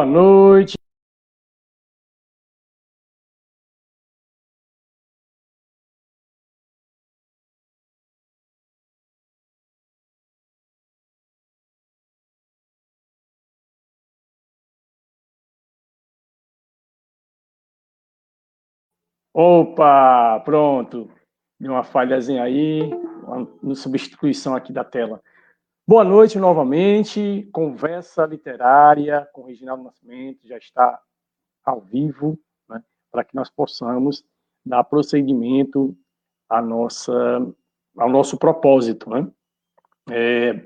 Boa noite. Opa, pronto. Deu uma falhazinha aí, uma substituição aqui da tela. Boa noite novamente. Conversa literária com Reginaldo Nascimento já está ao vivo, né, para que nós possamos dar prosseguimento à nossa, ao nosso propósito. Né? É,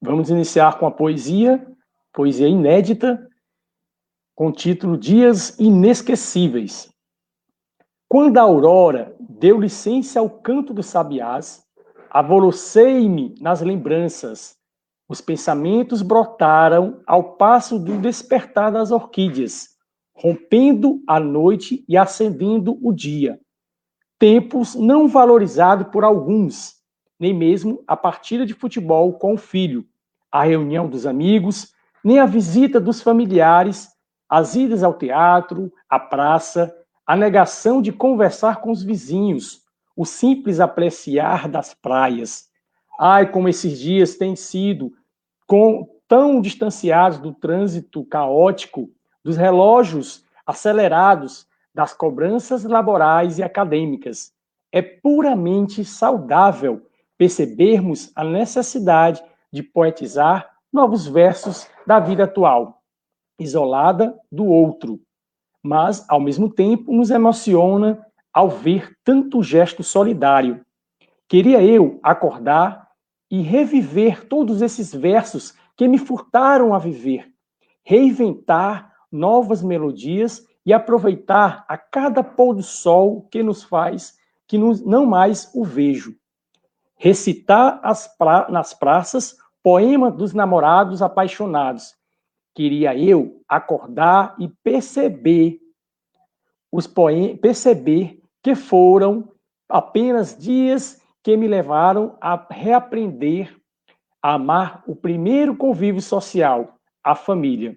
vamos iniciar com a poesia, poesia inédita, com o título Dias Inesquecíveis. Quando a aurora deu licença ao canto dos sabiás, avolocei-me nas lembranças. Os pensamentos brotaram ao passo do despertar das orquídeas, rompendo a noite e acendendo o dia. Tempos não valorizados por alguns, nem mesmo a partida de futebol com o filho, a reunião dos amigos, nem a visita dos familiares, as idas ao teatro, à praça, a negação de conversar com os vizinhos, o simples apreciar das praias. Ai, como esses dias têm sido com, tão distanciados do trânsito caótico, dos relógios acelerados, das cobranças laborais e acadêmicas. É puramente saudável percebermos a necessidade de poetizar novos versos da vida atual, isolada do outro, mas, ao mesmo tempo, nos emociona ao ver tanto gesto solidário. Queria eu acordar e reviver todos esses versos que me furtaram a viver, reinventar novas melodias e aproveitar a cada pôr do sol que nos faz que não mais o vejo. Recitar pra... nas praças poema dos namorados apaixonados, queria eu acordar e perceber os poemas, perceber que foram apenas dias que me levaram a reaprender a amar o primeiro convívio social, a família.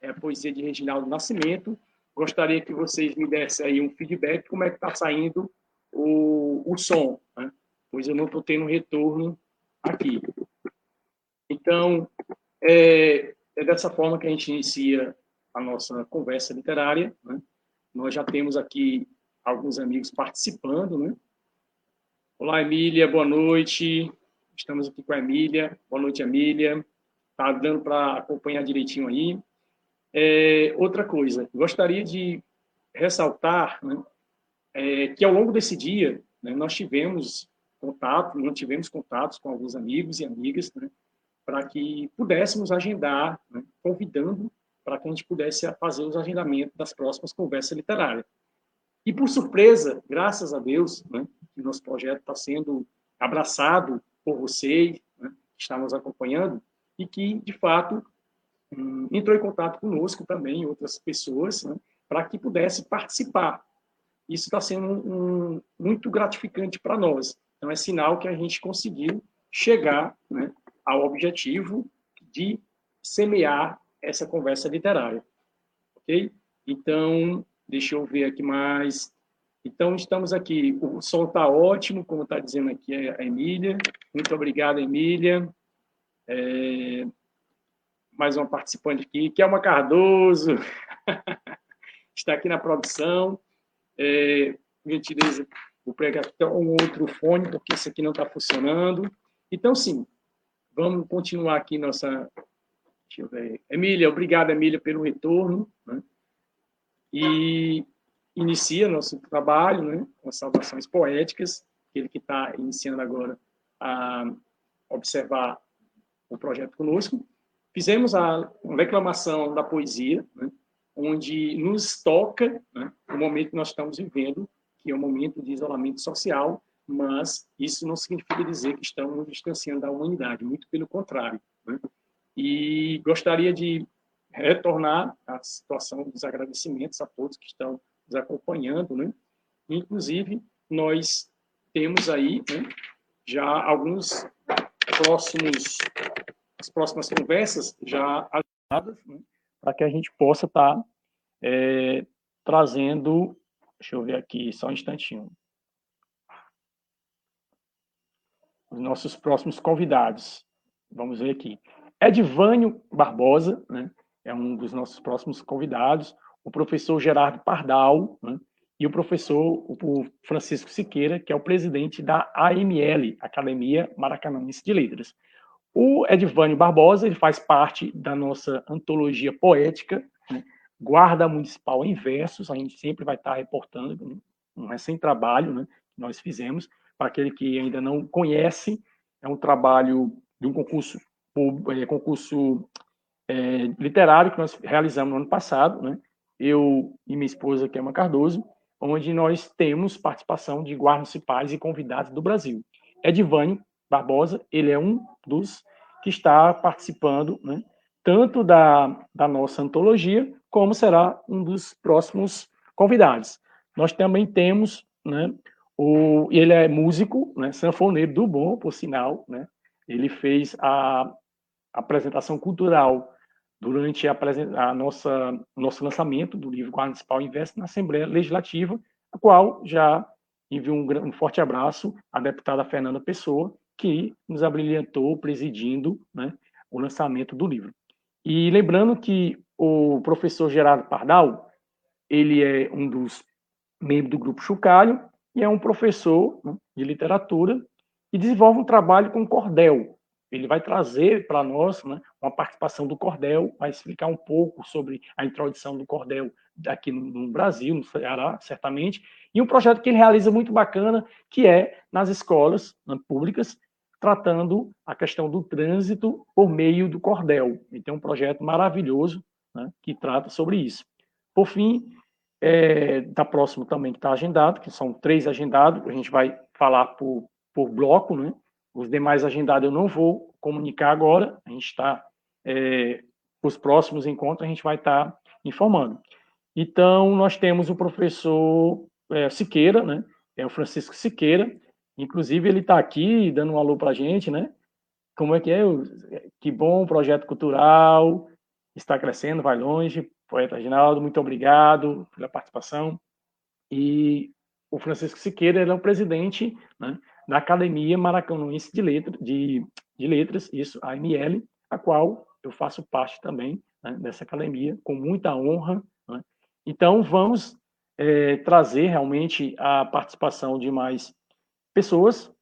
É a poesia de Reginaldo Nascimento. Gostaria que vocês me dessem aí um feedback, como é que está saindo o, o som, né? pois eu não estou tendo retorno aqui. Então, é, é dessa forma que a gente inicia a nossa conversa literária. Né? Nós já temos aqui alguns amigos participando. Né? Olá, Emília, boa noite. Estamos aqui com a Emília. Boa noite, Emília. Está dando para acompanhar direitinho aí. É, outra coisa, gostaria de ressaltar né, é, que ao longo desse dia né, nós tivemos contato, tivemos contatos com alguns amigos e amigas, né, para que pudéssemos agendar, né, convidando para que a gente pudesse fazer os agendamentos das próximas conversas literárias. E, por surpresa, graças a Deus, né, que nosso projeto está sendo abraçado por vocês, né, que estão nos acompanhando, e que, de fato, hum, entrou em contato conosco também, outras pessoas, né, para que pudesse participar. Isso está sendo um, um, muito gratificante para nós. Então, é sinal que a gente conseguiu chegar né, ao objetivo de semear essa conversa literária. Ok? Então, deixa eu ver aqui mais. Então, estamos aqui. O som está ótimo, como está dizendo aqui a Emília. Muito obrigado, Emília. É... Mais uma participante aqui, Kelma Cardoso. está aqui na produção. É... Gentileza, vou pregar um outro fone, porque esse aqui não está funcionando. Então, sim, Vamos continuar aqui nossa. Deixa eu ver. Emília, obrigado, Emília, pelo retorno. Né? E inicia nosso trabalho né, com as salvações poéticas, ele que está iniciando agora a observar o projeto conosco. Fizemos a reclamação da poesia, né, onde nos toca né, o momento que nós estamos vivendo, que é um momento de isolamento social, mas isso não significa dizer que estamos distanciando da humanidade, muito pelo contrário. Né? E gostaria de retornar à situação dos agradecimentos a todos que estão nos acompanhando, né? Inclusive, nós temos aí né, já alguns próximos as próximas conversas já agendadas, né, para que a gente possa estar tá, é, trazendo. Deixa eu ver aqui, só um instantinho. Os nossos próximos convidados. Vamos ver aqui. Edvânio Barbosa, né, é um dos nossos próximos convidados. O professor Gerardo Pardal, né, e o professor o Francisco Siqueira, que é o presidente da AML, Academia Maracanãense de Letras. O Edvânio Barbosa ele faz parte da nossa antologia poética, né? Guarda Municipal em Versos, a gente sempre vai estar reportando um recém-trabalho né, que nós fizemos, para aquele que ainda não conhece, é um trabalho de um concurso, concurso é, literário que nós realizamos no ano passado, né? eu e minha esposa, Kema Cardoso, onde nós temos participação de guardas municipais e convidados do Brasil. Edvânio Barbosa, ele é um dos que está participando, né, tanto da, da nossa antologia, como será um dos próximos convidados. Nós também temos, né, o, ele é músico, né, sanfoneiro do bom, por sinal, né, ele fez a apresentação cultural durante a, a nossa nosso lançamento do livro Guarda Municipal Investe na Assembleia Legislativa, a qual já envio um, um forte abraço à deputada Fernanda Pessoa, que nos abrilhantou presidindo né, o lançamento do livro. E lembrando que o professor Gerardo Pardal, ele é um dos membros do Grupo Chucalho e é um professor né, de literatura e desenvolve um trabalho com cordel, ele vai trazer para nós né, uma participação do cordel, vai explicar um pouco sobre a introdução do cordel aqui no, no, Brasil, no Ceará, certamente, e um projeto que ele realiza muito bacana, que é nas escolas né, públicas, tratando a questão do trânsito por meio do cordel. Tem um projeto maravilhoso né, que trata sobre isso. Por fim, é, tá próximo também que está agendado, que são três agendados, a gente vai falar por, por bloco, né? Os demais agendados eu não vou comunicar agora, a gente está, é, os próximos encontros a gente vai estar tá informando. Então, nós temos o professor é, Siqueira, né? É o Francisco Siqueira, inclusive ele está aqui dando um alô para a gente, né? Como é que é? Que bom projeto cultural, está crescendo, vai longe. Poeta Reginaldo, muito obrigado pela participação. E o Francisco Siqueira ele é o presidente né, da Academia Maracanãense de, Letra, de, de Letras, isso, a AML, a qual eu faço parte também né, dessa academia, com muita honra. Né? Então, vamos é, trazer realmente a participação de mais pessoas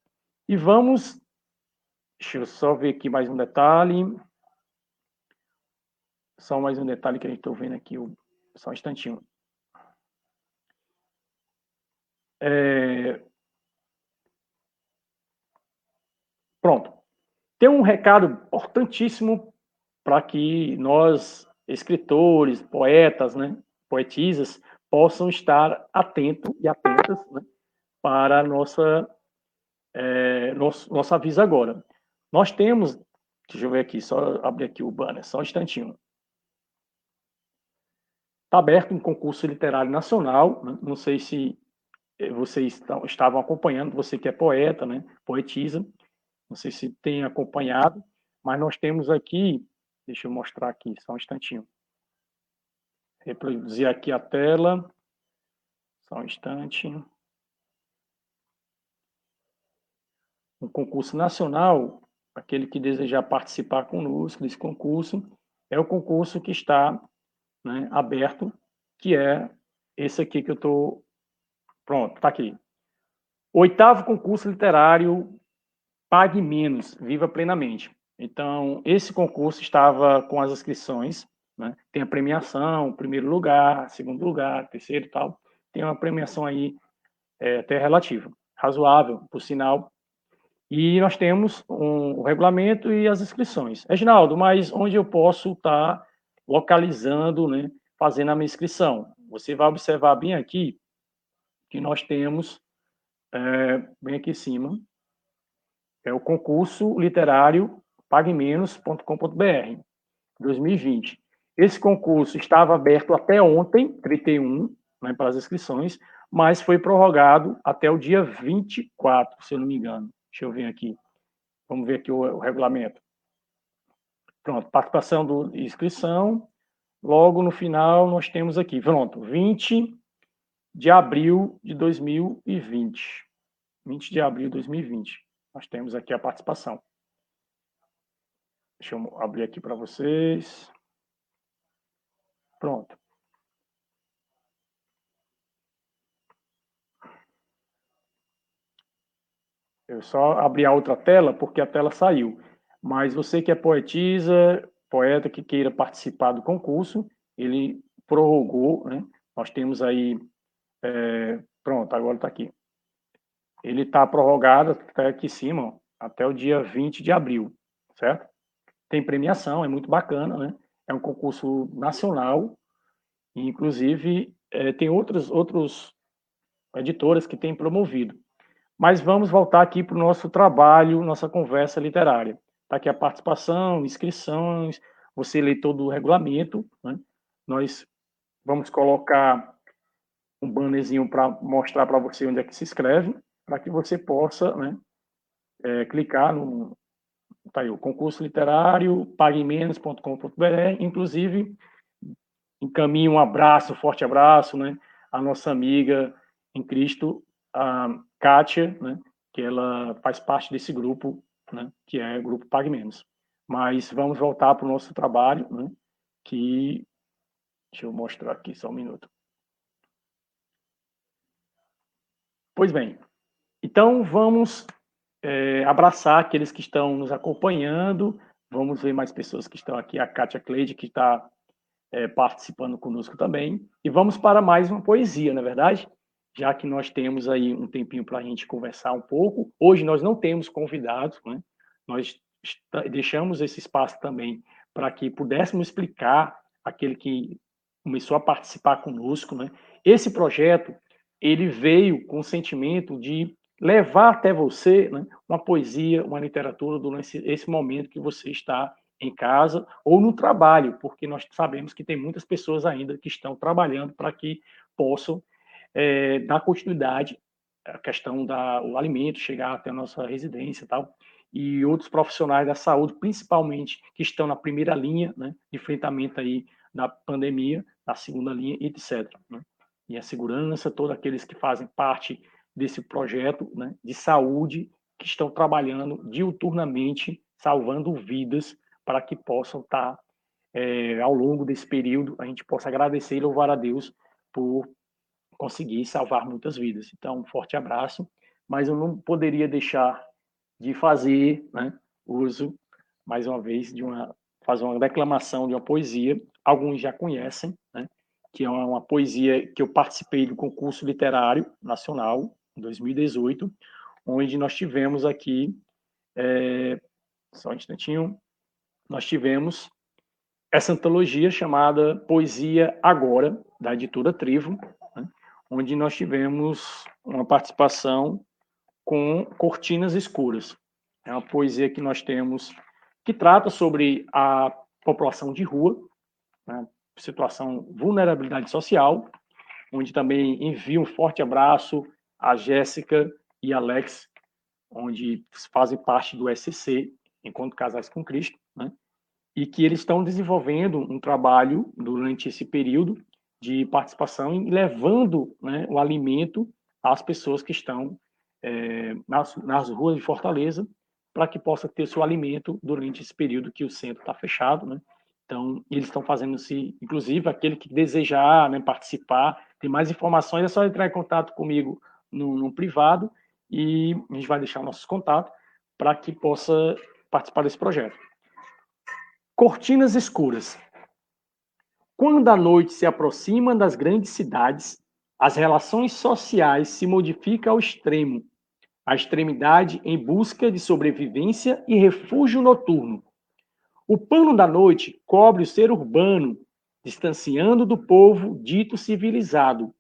e vamos. Deixa eu só ver aqui mais um detalhe. Só mais um detalhe que a gente está vendo aqui, só um instantinho. É, Pronto. Tem um recado importantíssimo para que nós, escritores, poetas, né, poetisas, possam estar atentos e atentas né, para a nossa, é, nosso, nosso aviso agora. Nós temos, deixa eu ver aqui, só abrir aqui o banner, só um instantinho. Está aberto um concurso literário nacional, né, não sei se vocês estão, estavam acompanhando, você que é poeta, né, poetisa, não sei se tem acompanhado, mas nós temos aqui, deixa eu mostrar aqui, só um instantinho. Reproduzir aqui a tela. Só um instante. Um concurso nacional, aquele que desejar participar conosco desse concurso, é o concurso que está né, aberto, que é esse aqui que eu estou. Pronto, está aqui. Oitavo concurso literário Pague Menos, Viva Plenamente. Então, esse concurso estava com as inscrições, né? tem a premiação, primeiro lugar, segundo lugar, terceiro e tal. Tem uma premiação aí é, até relativa, razoável, por sinal. E nós temos um, o regulamento e as inscrições. Reginaldo, mas onde eu posso estar tá localizando, né, fazendo a minha inscrição? Você vai observar bem aqui que nós temos, é, bem aqui em cima, é o concurso literário paguemenos.com.br 2020. Esse concurso estava aberto até ontem, 31, né, para as inscrições, mas foi prorrogado até o dia 24, se eu não me engano. Deixa eu ver aqui. Vamos ver aqui o, o regulamento. Pronto, participação do inscrição. Logo no final, nós temos aqui, pronto, 20 de abril de 2020. 20 de abril de 2020. Nós temos aqui a participação. Deixa eu abrir aqui para vocês. Pronto. Eu só abri a outra tela porque a tela saiu. Mas você que é poetisa, poeta que queira participar do concurso, ele prorrogou, né? Nós temos aí, é, pronto, agora está aqui. Ele está prorrogado até aqui em cima, até o dia 20 de abril, certo? Tem premiação, é muito bacana, né? É um concurso nacional, e inclusive é, tem outros, outros editoras que têm promovido. Mas vamos voltar aqui para o nosso trabalho, nossa conversa literária. Está aqui a participação, inscrições, você lê todo o regulamento. Né? Nós vamos colocar um bannerzinho para mostrar para você onde é que se inscreve, para que você possa né, é, clicar no tá aí, o concurso literário, paguemenos.com.br, inclusive encaminho um abraço, forte abraço, né, nossa amiga em Cristo, a Kátia, né, que ela faz parte desse grupo, né, que é o grupo Pague Menos. Mas vamos voltar para o nosso trabalho, né, que deixa eu mostrar aqui só um minuto. Pois bem, então vamos é, abraçar aqueles que estão nos acompanhando. Vamos ver mais pessoas que estão aqui. A Kátia Cleide, que está é, participando conosco também. E vamos para mais uma poesia, não é verdade? Já que nós temos aí um tempinho para a gente conversar um pouco. Hoje nós não temos convidados, né? Nós deixamos esse espaço também para que pudéssemos explicar aquele que começou a participar conosco, né? Esse projeto ele veio com o sentimento de levar até você né, uma poesia, uma literatura durante esse momento que você está em casa ou no trabalho, porque nós sabemos que tem muitas pessoas ainda que estão trabalhando para que possam é, dar continuidade à questão do alimento chegar até a nossa residência e tal e outros profissionais da saúde, principalmente que estão na primeira linha né, de enfrentamento aí da pandemia, na segunda linha, etc. Né? E a segurança, todos aqueles que fazem parte desse projeto né, de saúde, que estão trabalhando diuturnamente, salvando vidas, para que possam estar, é, ao longo desse período, a gente possa agradecer e louvar a Deus por conseguir salvar muitas vidas. Então, um forte abraço, mas eu não poderia deixar de fazer né, uso, mais uma vez, de uma fazer uma declamação de uma poesia. Alguns já conhecem, né, que é uma, poesia que eu participei do concurso literário nacional 2018, onde nós tivemos aqui, é, só um instantinho, nós tivemos essa antologia chamada Poesia Agora, da editora Trivo, né, onde nós tivemos uma participação com Cortinas Escuras. É uma poesia que nós temos que trata sobre a população de rua, né, situação vulnerabilidade social, onde também envio um forte abraço a Jéssica e Alex, onde fazem parte do SCC, Encontro Casais com Cristo, né, e que eles estão desenvolvendo um trabalho durante esse período de participação e levando né, o alimento às pessoas que estão é, nas, nas ruas de Fortaleza, para que possa ter seu alimento durante esse período que o centro está fechado, né? Então, eles estão fazendo-se, inclusive, aquele que desejar né, participar, tem mais informações, é só entrar em contato comigo no, no privado e a gente vai deixar nossos contatos para que possa participar desse projeto. Cortinas escuras. Quando a noite se aproxima das grandes cidades, as relações sociais se modificam ao extremo a extremidade em busca de sobrevivência e refúgio noturno. O pano da noite cobre o ser urbano, distanciando do povo dito civilizado,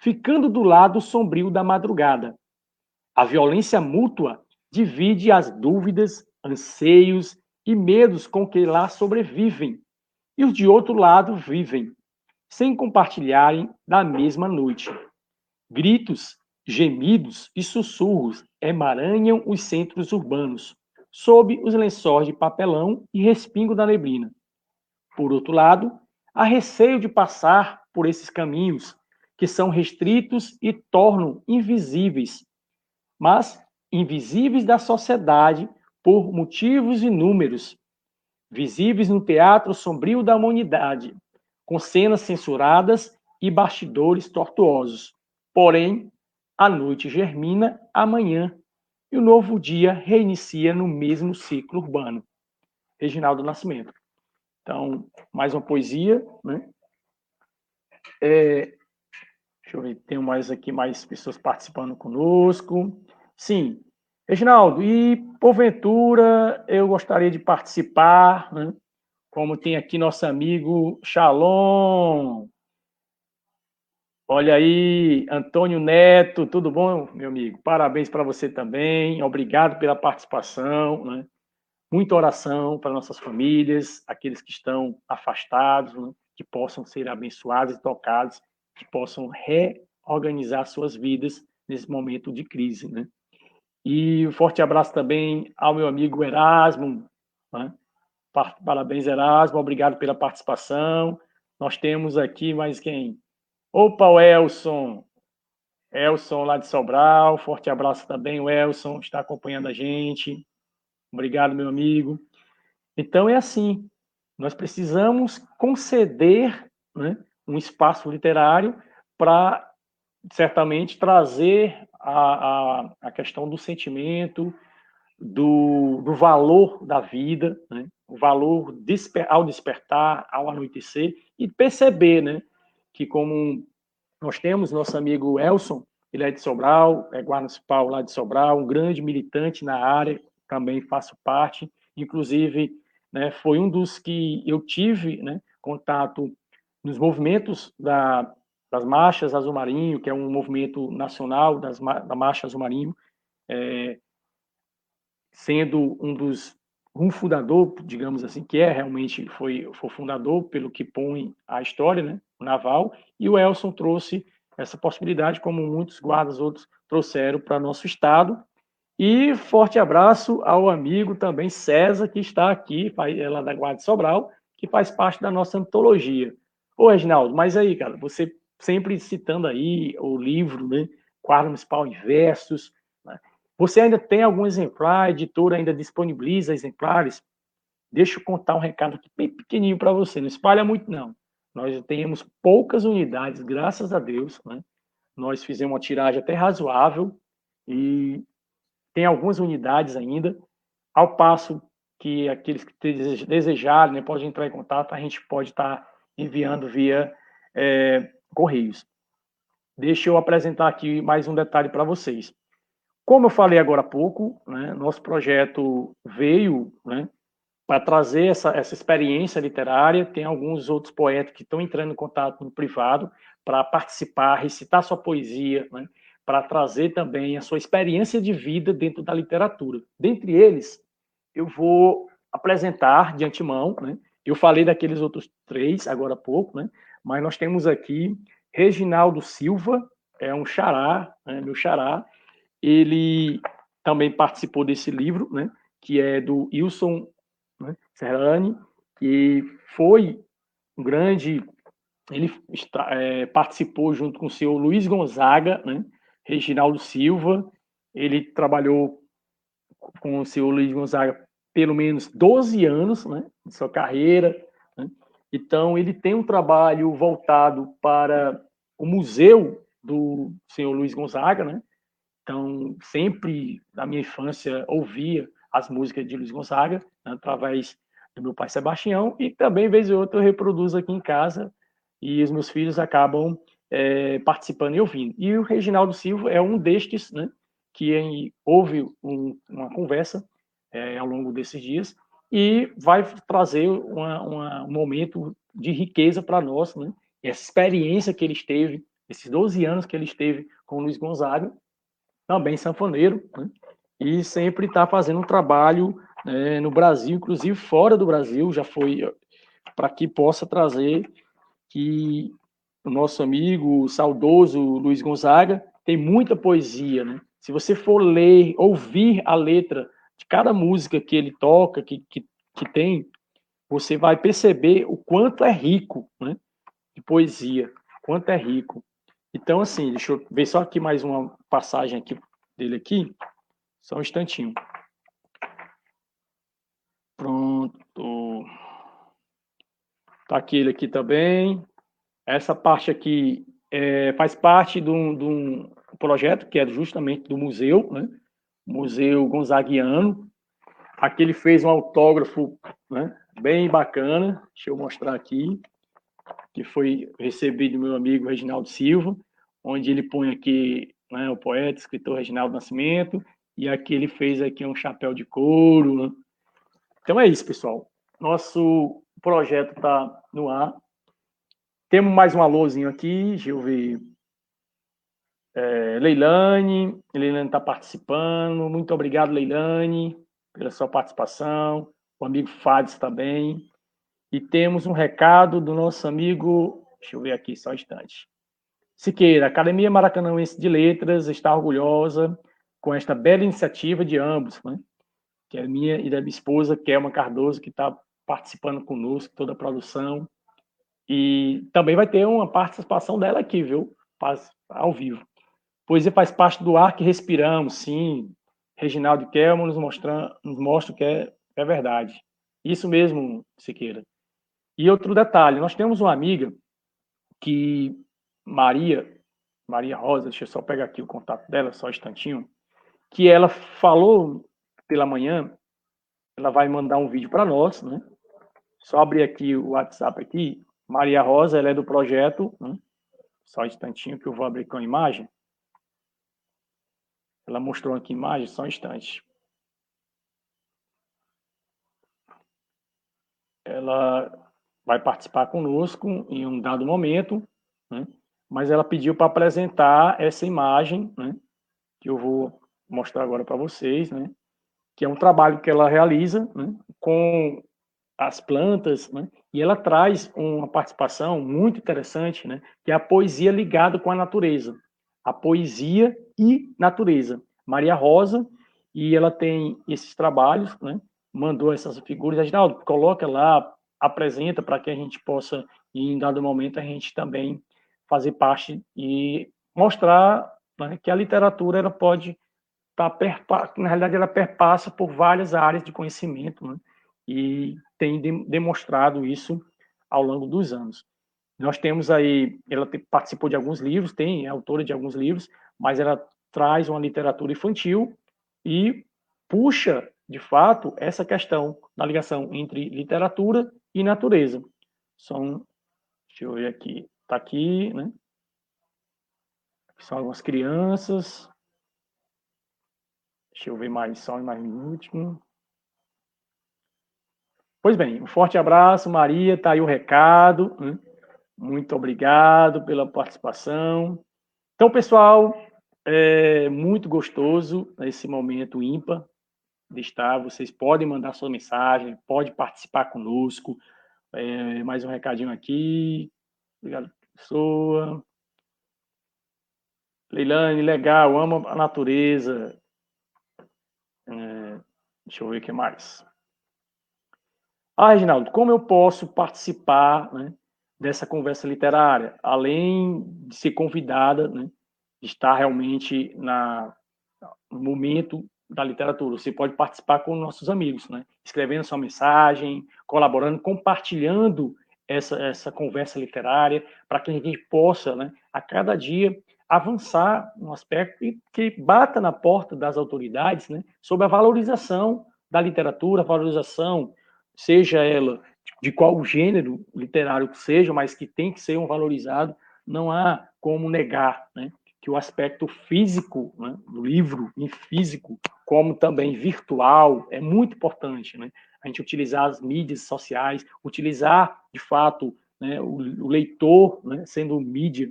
ficando do lado sombrio da madrugada. A violência mútua divide as dúvidas, anseios e medos com que lá sobrevivem, e os de outro lado vivem, sem compartilharem da mesma noite. Gritos Gemidos e sussurros emaranham os centros urbanos. sob os lençóis de papelão e respingo da neblina. Por outro lado, há receio de passar por esses caminhos que são restritos e tornam invisíveis, mas invisíveis da sociedade por motivos inúmeros, visíveis no teatro sombrio da humanidade, com cenas censuradas e bastidores tortuosos. Porém, a noite germina amanhã e o novo dia reinicia no mesmo ciclo urbano. Reginaldo Nascimento. Então, mais uma poesia, né? É, deixa eu ver, tem mais aqui mais pessoas participando conosco. Sim, Reginaldo, e porventura eu gostaria de participar, né? como tem aqui nosso amigo Shalom. Olha aí, Antônio Neto, tudo bom, meu amigo? Parabéns para você também, obrigado pela participação, né? Muita oração para nossas famílias, aqueles que estão afastados, né? que possam ser abençoados e tocados, que possam reorganizar suas vidas nesse momento de crise, né? E um forte abraço também ao meu amigo Erasmo. Né? Parabéns, Erasmo. Obrigado pela participação. Nós temos aqui mais quem? Opa, o Elson. Elson lá de Sobral. Forte abraço também. O Elson está acompanhando a gente. Obrigado, meu amigo. Então é assim. Nós precisamos conceder né, um espaço literário para certamente trazer a, a, a questão do sentimento, do, do valor da vida, né? o valor desper, ao despertar, ao anoitecer, e perceber né, que, como nós temos nosso amigo Elson, ele é de Sobral, é guarda municipal lá de Sobral, um grande militante na área, também faço parte, inclusive né, foi um dos que eu tive né, contato nos movimentos da, das Marchas Azul Marinho, que é um movimento nacional das, da Marcha Azul Marinho, é, sendo um dos um fundador, digamos assim, que é realmente foi, foi fundador pelo que põe a história, né, o naval, e o Elson trouxe essa possibilidade, como muitos guardas outros trouxeram para nosso estado. E forte abraço ao amigo também César, que está aqui, ela da Guarda de Sobral, que faz parte da nossa antologia. Ô, Reginaldo, mas aí, cara, você sempre citando aí o livro, né? Quadro Municipal em Versos. Né? Você ainda tem algum exemplar, a editora ainda disponibiliza exemplares? Deixa eu contar um recado aqui bem pequenininho para você, não espalha muito não. Nós temos poucas unidades, graças a Deus, né? Nós fizemos uma tiragem até razoável e tem algumas unidades ainda, ao passo que aqueles que desejarem né, podem entrar em contato, a gente pode estar tá enviando via é, Correios. Deixa eu apresentar aqui mais um detalhe para vocês. Como eu falei agora há pouco, né, nosso projeto veio né, para trazer essa, essa experiência literária. Tem alguns outros poetas que estão entrando em contato no privado para participar, recitar sua poesia, né, para trazer também a sua experiência de vida dentro da literatura. Dentre eles, eu vou apresentar de antemão, né, eu falei daqueles outros três agora há pouco, né, mas nós temos aqui Reginaldo Silva, é um xará, né, meu xará, ele também participou desse livro, né, que é do Wilson né, Serrani, que foi um grande, ele está, é, participou junto com o senhor Luiz Gonzaga, né, Reginaldo Silva, ele trabalhou com o senhor Luiz Gonzaga pelo menos 12 anos, né, de sua carreira, então, ele tem um trabalho voltado para o museu do senhor Luiz Gonzaga, né? Então, sempre, na minha infância, ouvia as músicas de Luiz Gonzaga, né, através do meu pai Sebastião, e também, vez ou outra, eu reproduzo aqui em casa, e os meus filhos acabam é, participando e ouvindo. E o Reginaldo Silva é um destes, né, que houve um, uma conversa é, ao longo desses dias, e vai trazer uma, uma, um momento de riqueza para nós, né? essa experiência que ele esteve, esses 12 anos que ele esteve com o Luiz Gonzaga, também sanfoneiro, né? e sempre está fazendo um trabalho né, no Brasil, inclusive fora do Brasil, já foi para que possa trazer que o nosso amigo saudoso Luiz Gonzaga tem muita poesia, né? Se você for ler, ouvir a letra de cada música que ele toca, que, que, que tem, você vai perceber o quanto é rico, né? De poesia, quanto é rico. Então, assim, deixa eu ver só aqui mais uma passagem aqui dele aqui, só um instantinho. Pronto. Tá aqui ele aqui também. Essa parte aqui é, faz parte de um, de um, projeto que é justamente do museu, né? Museu Gonzaguiano. Aqui ele fez um autógrafo né? bem bacana. Deixa eu mostrar aqui. Que foi recebido do meu amigo Reginaldo Silva, onde ele põe aqui né, o poeta, escritor Reginaldo Nascimento, e aqui ele fez aqui um chapéu de couro. Né? Então é isso, pessoal. Nosso projeto está no ar. Temos mais um alôzinho aqui, deixa eu ver. É, Leilane, Leilane está participando. Muito obrigado, Leilane, pela sua participação. O amigo Fades também. E temos um recado do nosso amigo, deixa eu ver aqui só um instante. Siqueira, Academia Maracanãense de Letras está orgulhosa com esta bela iniciativa de ambos, né? que é minha e da minha esposa, Kelma Cardoso, que está participando conosco, toda a produção. E também vai ter uma participação dela aqui, viu? Ao vivo. Poesia faz parte do ar que respiramos, sim. Reginaldo Kelman nos, mostrando, nos mostra que é, é verdade. Isso mesmo, Siqueira. E outro detalhe, nós temos uma amiga que, Maria, Maria Rosa, deixa eu só pegar aqui o contato dela, só um instantinho, que ela falou pela manhã, ela vai mandar um vídeo para nós, né? Só abrir aqui o WhatsApp aqui. Maria Rosa, ela é do projeto, né? Só um instantinho que eu vou abrir com a imagem. Ela mostrou aqui a imagem, só um instante. Ela vai participar conosco em um dado momento, né? mas ela pediu para apresentar essa imagem, né? que eu vou mostrar agora para vocês, né? que é um trabalho que ela realiza né? com as plantas, né? e ela traz uma participação muito interessante, né? que é a poesia ligada com a natureza a poesia e natureza. Maria Rosa, e ela tem esses trabalhos, né? mandou essas figuras, Aginaldo, coloca lá, apresenta para que a gente possa, em dado momento, a gente também fazer parte e mostrar né, que a literatura ela pode estar, tá na realidade, ela perpassa por várias áreas de conhecimento, né? e tem de, demonstrado isso ao longo dos anos. Nós temos aí, ela participou de alguns livros, tem é autora de alguns livros, mas ela traz uma literatura infantil e puxa, de fato, essa questão da ligação entre literatura e natureza. São, deixa eu ver aqui, está aqui, né? São algumas crianças. Deixa eu ver mais, só mais um último. Pois bem, um forte abraço, Maria, tá aí o recado. Né? Muito obrigado pela participação. Então, pessoal, é muito gostoso esse momento ímpar de estar. Vocês podem mandar sua mensagem, pode participar conosco. É, mais um recadinho aqui. Obrigado, pessoa. Leilane, legal, amo a natureza. É, deixa eu ver o que mais. Ah, Reginaldo, como eu posso participar né, dessa conversa literária, além de ser convidada, né, de estar realmente na, no momento da literatura. Você pode participar com nossos amigos, né, escrevendo sua mensagem, colaborando, compartilhando essa, essa conversa literária, para que a gente possa, né, a cada dia, avançar no aspecto que bata na porta das autoridades né, sobre a valorização da literatura, valorização, seja ela de qual gênero literário que seja, mas que tem que ser um valorizado, não há como negar né, que o aspecto físico né, do livro, em físico, como também virtual, é muito importante. Né? A gente utilizar as mídias sociais, utilizar, de fato, né, o, o, leitor né, sendo mídia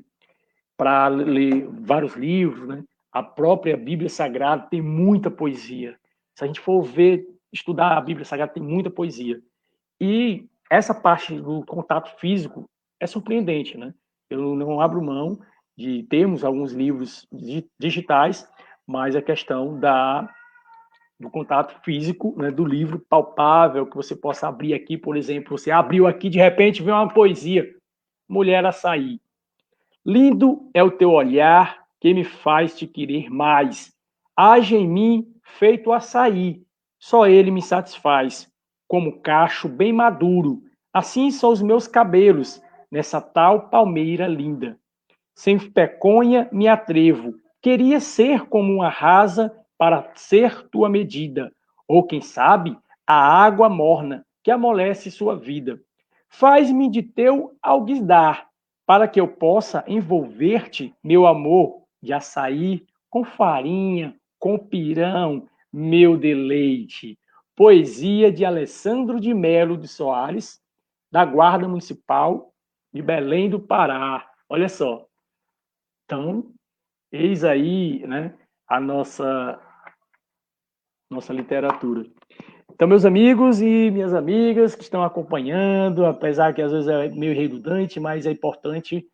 para ler vários livros. Né? A própria Bíblia Sagrada tem muita poesia. Se a gente for ver, estudar a Bíblia Sagrada, tem muita poesia. E essa parte do contato físico é surpreendente, né? Eu não abro mão de termos alguns livros digitais, mas a questão da do contato físico, né, do livro palpável, que você possa abrir aqui, por exemplo, você abriu aqui, de repente vê uma poesia, Mulher Açaí. Lindo é o teu olhar que me faz te querer mais. Age em mim feito açaí, só ele me satisfaz, como cacho bem maduro. Assim são os meus cabelos, nessa tal palmeira linda. Sem peconha me atrevo, queria ser como uma rasa para ser tua medida, ou quem sabe, a água morna que amolece sua vida. Faz-me de teu alguidar, para que eu possa envolver-te, meu amor, de açaí, com farinha, com pirão, meu deleite. Poesia de Alessandro de Melo de Soares, da Guarda Municipal de Belém do Pará. Olha só. Então, eis aí, né, a nossa nossa literatura. Então, meus amigos e minhas amigas que estão acompanhando, apesar que às vezes é meio redundante, mas é importante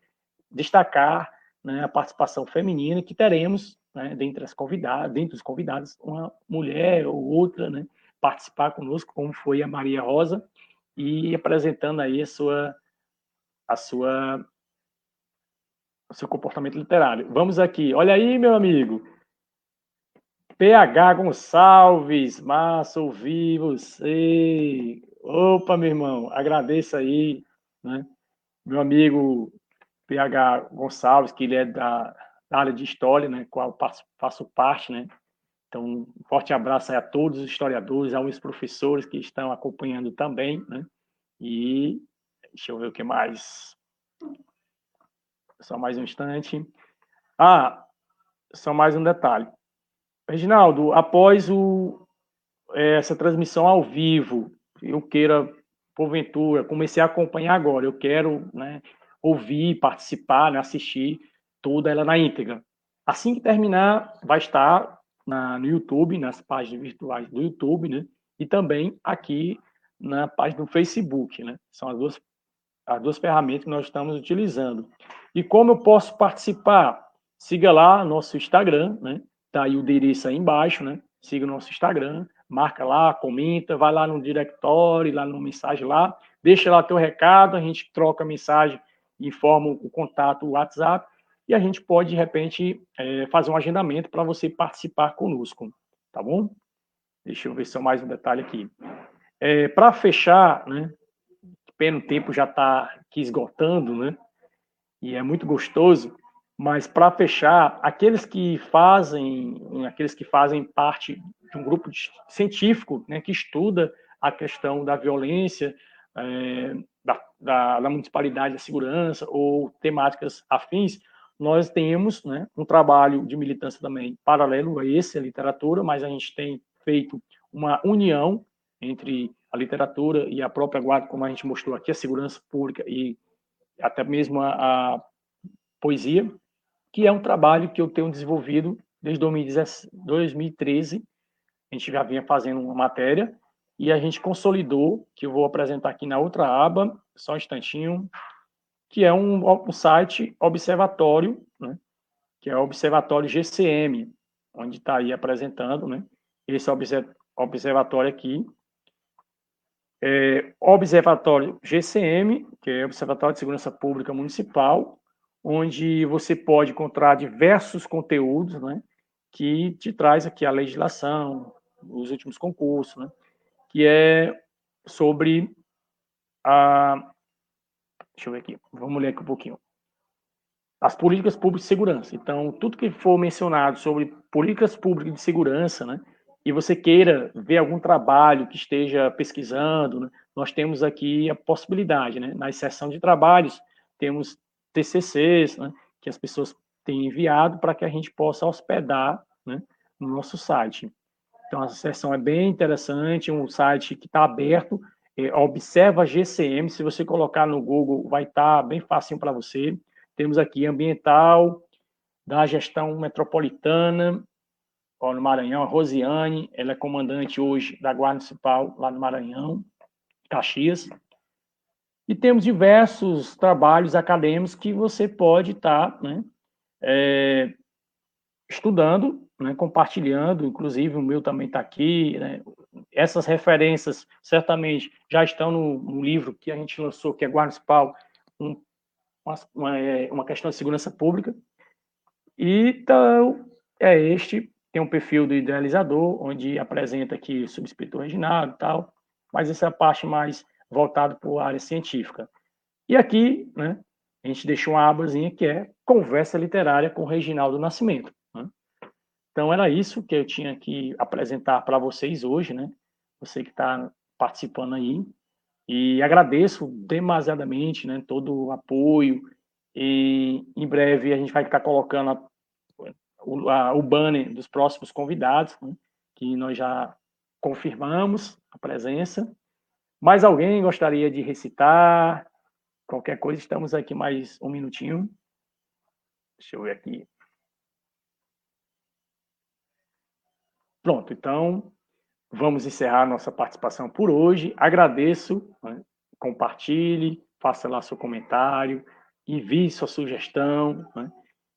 destacar né, a participação feminina que teremos né, dentre as convidadas, dentre os convidados, uma mulher ou outra, né, participar conosco, como foi a Maria Rosa, e apresentando aí a sua, a sua, o seu comportamento literário. Vamos aqui, olha aí, meu amigo, PH Gonçalves, massa, ouvi você. Opa, meu irmão, agradeço aí, né? Meu amigo PH Gonçalves, que ele é da, da área de história, né? Qual faço, faço parte, né? Então, um forte abraço a todos os historiadores, aos professores que estão acompanhando também, né? E deixa eu ver o que mais. Só mais um instante. Ah, só mais um detalhe. Reginaldo, após o, é, essa transmissão ao vivo, eu queira, porventura, comecei a acompanhar agora, eu quero né, ouvir, participar, né, assistir toda ela na íntegra. Assim que terminar, vai estar na, no YouTube, nas páginas virtuais do YouTube, né? E também aqui na página do Facebook, né? São as duas, as duas ferramentas que nós estamos utilizando. E como eu posso participar? Siga lá nosso Instagram, né? Tá aí o endereço aí embaixo, né? Siga o nosso Instagram, marca lá, comenta, vai lá no directório, lá no mensagem lá, deixa lá teu recado, a gente troca a mensagem, informa o contato, o WhatsApp, e a gente pode, de repente, é, fazer um agendamento para você participar conosco, tá bom? Deixa eu ver se é mais um detalhe aqui. É, para fechar, né? Pena o tempo já está aqui esgotando, né? E é muito gostoso. Mas para fechar, aqueles que fazem, aqueles que fazem parte de um grupo científico, né, que estuda a questão da violência, é, da, da, da, municipalidade, da segurança ou temáticas afins, nós temos né, um trabalho de militância também paralelo a esse, a literatura, mas a gente tem feito uma união entre a literatura e a própria guarda, como a gente mostrou aqui, a segurança pública e até mesmo a, a poesia, que é um trabalho que eu tenho desenvolvido desde 2013. A gente já vinha fazendo uma matéria e a gente consolidou, que eu vou apresentar aqui na outra aba, só um instantinho, que é um, um site observatório, né, que é o Observatório GCM, onde está aí apresentando, né, esse observatório aqui, é, Observatório GCM, que é Observatório de Segurança Pública Municipal, onde você pode encontrar diversos conteúdos, né, que te traz aqui a legislação, os últimos concursos, né, que é sobre a deixa eu ver aqui, vamos ler aqui um pouquinho. As políticas públicas de segurança. Então, tudo que for mencionado sobre políticas públicas de segurança, né, e você queira ver algum trabalho que esteja pesquisando, né, nós temos aqui a possibilidade, né, na seção de trabalhos, temos TCCs, né, que as pessoas têm enviado para que a gente possa hospedar né, no nosso site. Então, a sessão é bem interessante, um site que está aberto, é, observa GCM, se você colocar no Google, vai estar tá bem facinho para você. Temos aqui ambiental, da gestão metropolitana, ó, no Maranhão, a Rosiane, ela é comandante hoje da Guarda Municipal lá no Maranhão, Caxias. E temos diversos trabalhos acadêmicos que você pode estar tá, né, é, estudando né, compartilhando, inclusive o meu também está aqui. Né, essas referências certamente já estão no, no, livro que a gente lançou, que é Guarda-Municipal, um, uma, é, uma, questão de segurança pública. E então, é este, tem um perfil do idealizador, onde apresenta aqui o subscritor Reginaldo e tal, mas essa é a parte mais voltada para a área científica. E aqui, né, a gente deixa uma abazinha que é Conversa Literária com Reginaldo Nascimento. Então, era isso que eu tinha que apresentar para vocês hoje, né? Você que está participando aí. E agradeço demasiadamente né, todo o apoio. E em breve a gente vai estar colocando a, o, a, o banner dos próximos convidados, né, que nós já confirmamos a presença. Mais alguém gostaria de recitar? Qualquer coisa, estamos aqui mais um minutinho. Deixa eu ver aqui. Pronto, então vamos encerrar nossa participação por hoje. Agradeço, né? compartilhe, faça lá seu comentário, envie sua sugestão. Né?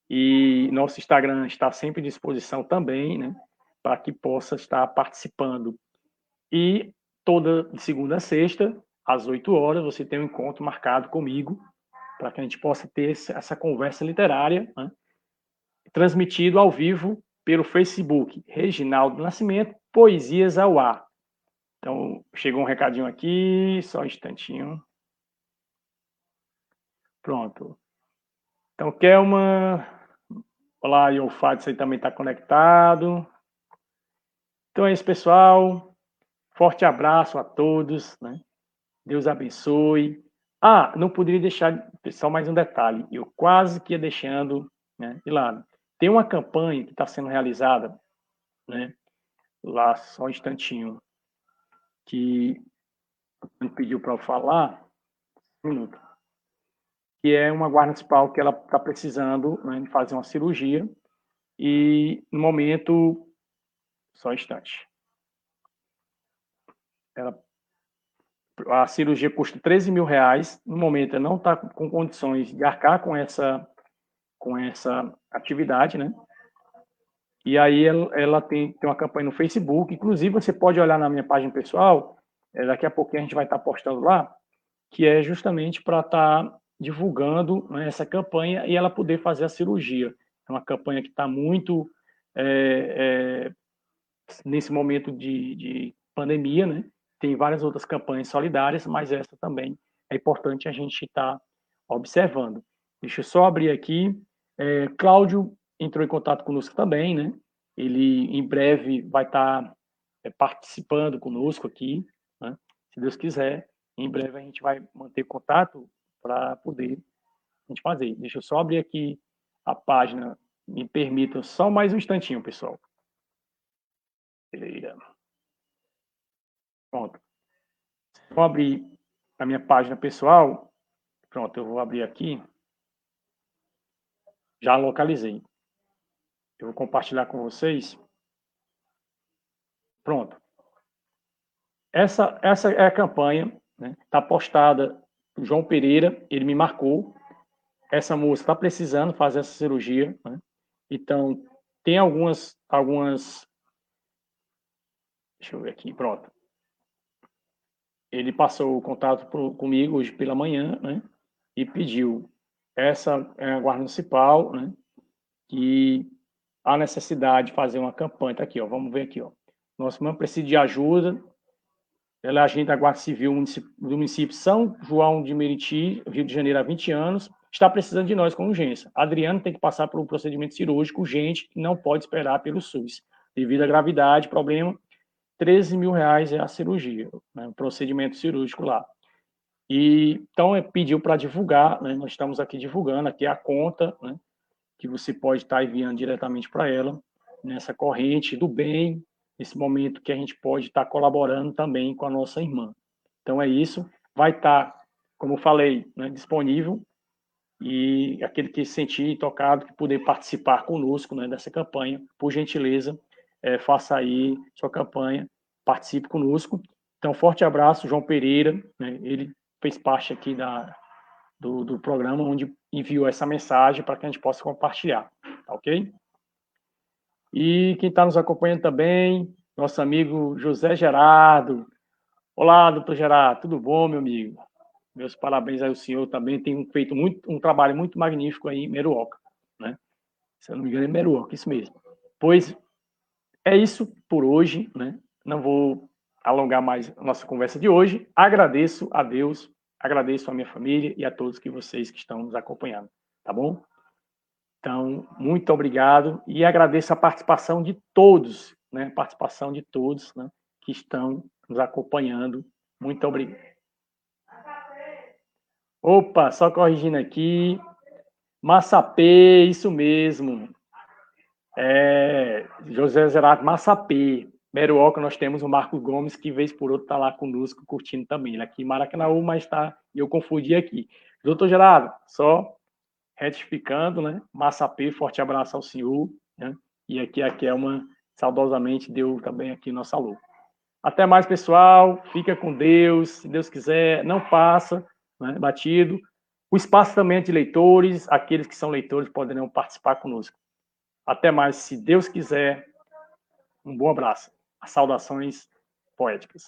E nosso Instagram está sempre à disposição também, né? para que possa estar participando. E toda segunda a sexta, às 8 horas, você tem um encontro marcado comigo, para que a gente possa ter essa conversa literária, né? transmitido ao vivo pelo Facebook, Reginaldo Nascimento, Poesias ao Ar. Então, chegou um recadinho aqui, só um instantinho. Pronto. Então, Kelma, olá, Iofato, você também está conectado. Então é isso, pessoal. Forte abraço a todos, né? Deus abençoe. Ah, não poderia deixar só mais um detalhe. Eu quase que ia deixando né, de lado. Tem uma campanha que está sendo realizada, né? Lá só um instantinho, que me pediu para eu falar, um minuto, que é uma guarda municipal que ela está precisando né, fazer uma cirurgia e no momento, só um instante, ela a cirurgia custa 13 mil reais. No momento, ela não está com condições de arcar com essa, com essa atividade, né? E aí ela, ela tem, tem uma campanha no Facebook. Inclusive, você pode olhar na minha página pessoal. É, daqui a pouquinho a gente vai estar tá postando lá, que é justamente para estar tá divulgando né, essa campanha e ela poder fazer a cirurgia. É uma campanha que está muito é, é, nesse momento de, de pandemia, né? tem várias outras campanhas solidárias, mas essa também é importante a gente estar tá observando. Deixa eu só abrir aqui. É, Cláudio entrou em contato conosco também, né? Ele em breve vai estar tá, é, participando conosco aqui, né? se Deus quiser. Em breve a gente vai manter contato para poder a gente fazer. Deixa eu só abrir aqui a página. Me permitam só mais um instantinho, pessoal. Beleza. Pronto. Vou abrir a minha página pessoal. Pronto, eu vou abrir aqui. Já localizei. Eu vou compartilhar com vocês. Pronto. Essa, essa é a campanha. Está né? Tá postada. O João Pereira, ele me marcou. Essa moça está precisando fazer essa cirurgia. Né? Então, tem algumas, algumas. Deixa eu ver aqui. Pronto ele passou o contato pro, comigo hoje pela manhã, né? E pediu essa é a guarda municipal, né? Que há necessidade de fazer uma campanha. Tá aqui, ó. Vamos ver aqui, ó. Nosso irmão precisa de ajuda. Ela é agente da Guarda Civil do município São João de Meriti, Rio de Janeiro, há 20 anos. Está precisando de nós com urgência. Adriano tem que passar por um procedimento cirúrgico urgente e não pode esperar pelo SUS. Devido à gravidade, problema, 13 mil reais é a cirurgia, né, o procedimento cirúrgico lá. E então é, pediu para divulgar, né, nós estamos aqui divulgando aqui a conta, né, que você pode estar tá enviando diretamente para ela nessa corrente do bem, nesse momento que a gente pode estar tá colaborando também com a nossa irmã. Então é isso, vai estar, tá, como falei, né, disponível e aquele que se sentir tocado, que puder participar conosco né, dessa campanha, por gentileza, é, faça aí sua campanha, participe conosco. Então, forte abraço, João Pereira, né, ele fez parte aqui da, do, do programa, onde enviou essa mensagem para que a gente possa compartilhar, tá ok? E quem está nos acompanhando também, nosso amigo José Gerardo. Olá, doutor Gerardo, tudo bom, meu amigo? Meus parabéns ao senhor também, tem feito muito, um trabalho muito magnífico aí em Meruoca, né? Se eu não me engano, é Meruoca, isso mesmo. Pois é isso por hoje, né? Não vou alongar mais a nossa conversa de hoje. Agradeço a Deus, agradeço a minha família e a todos que vocês que estão nos acompanhando, tá bom? Então, muito obrigado e agradeço a participação de todos, né? Participação de todos, né? Que estão nos acompanhando. Muito obrigado. Opa, só corrigindo aqui. Massapê, isso mesmo. É, José Zerato Massapê. Meruoca, nós temos o Marcos Gomes, que vez por outro está lá conosco, curtindo também. Ele aqui em Maracanãú, mas está. Eu confundi aqui. Doutor Gerardo, só retificando, né? Massapê, forte abraço ao senhor. Né? E aqui a Kelma, saudosamente, deu também aqui nosso alô. Até mais, pessoal. Fica com Deus. Se Deus quiser, não passa, né? batido. O espaço também é de leitores. Aqueles que são leitores poderão participar conosco. Até mais, se Deus quiser. Um bom abraço. As saudações poéticas.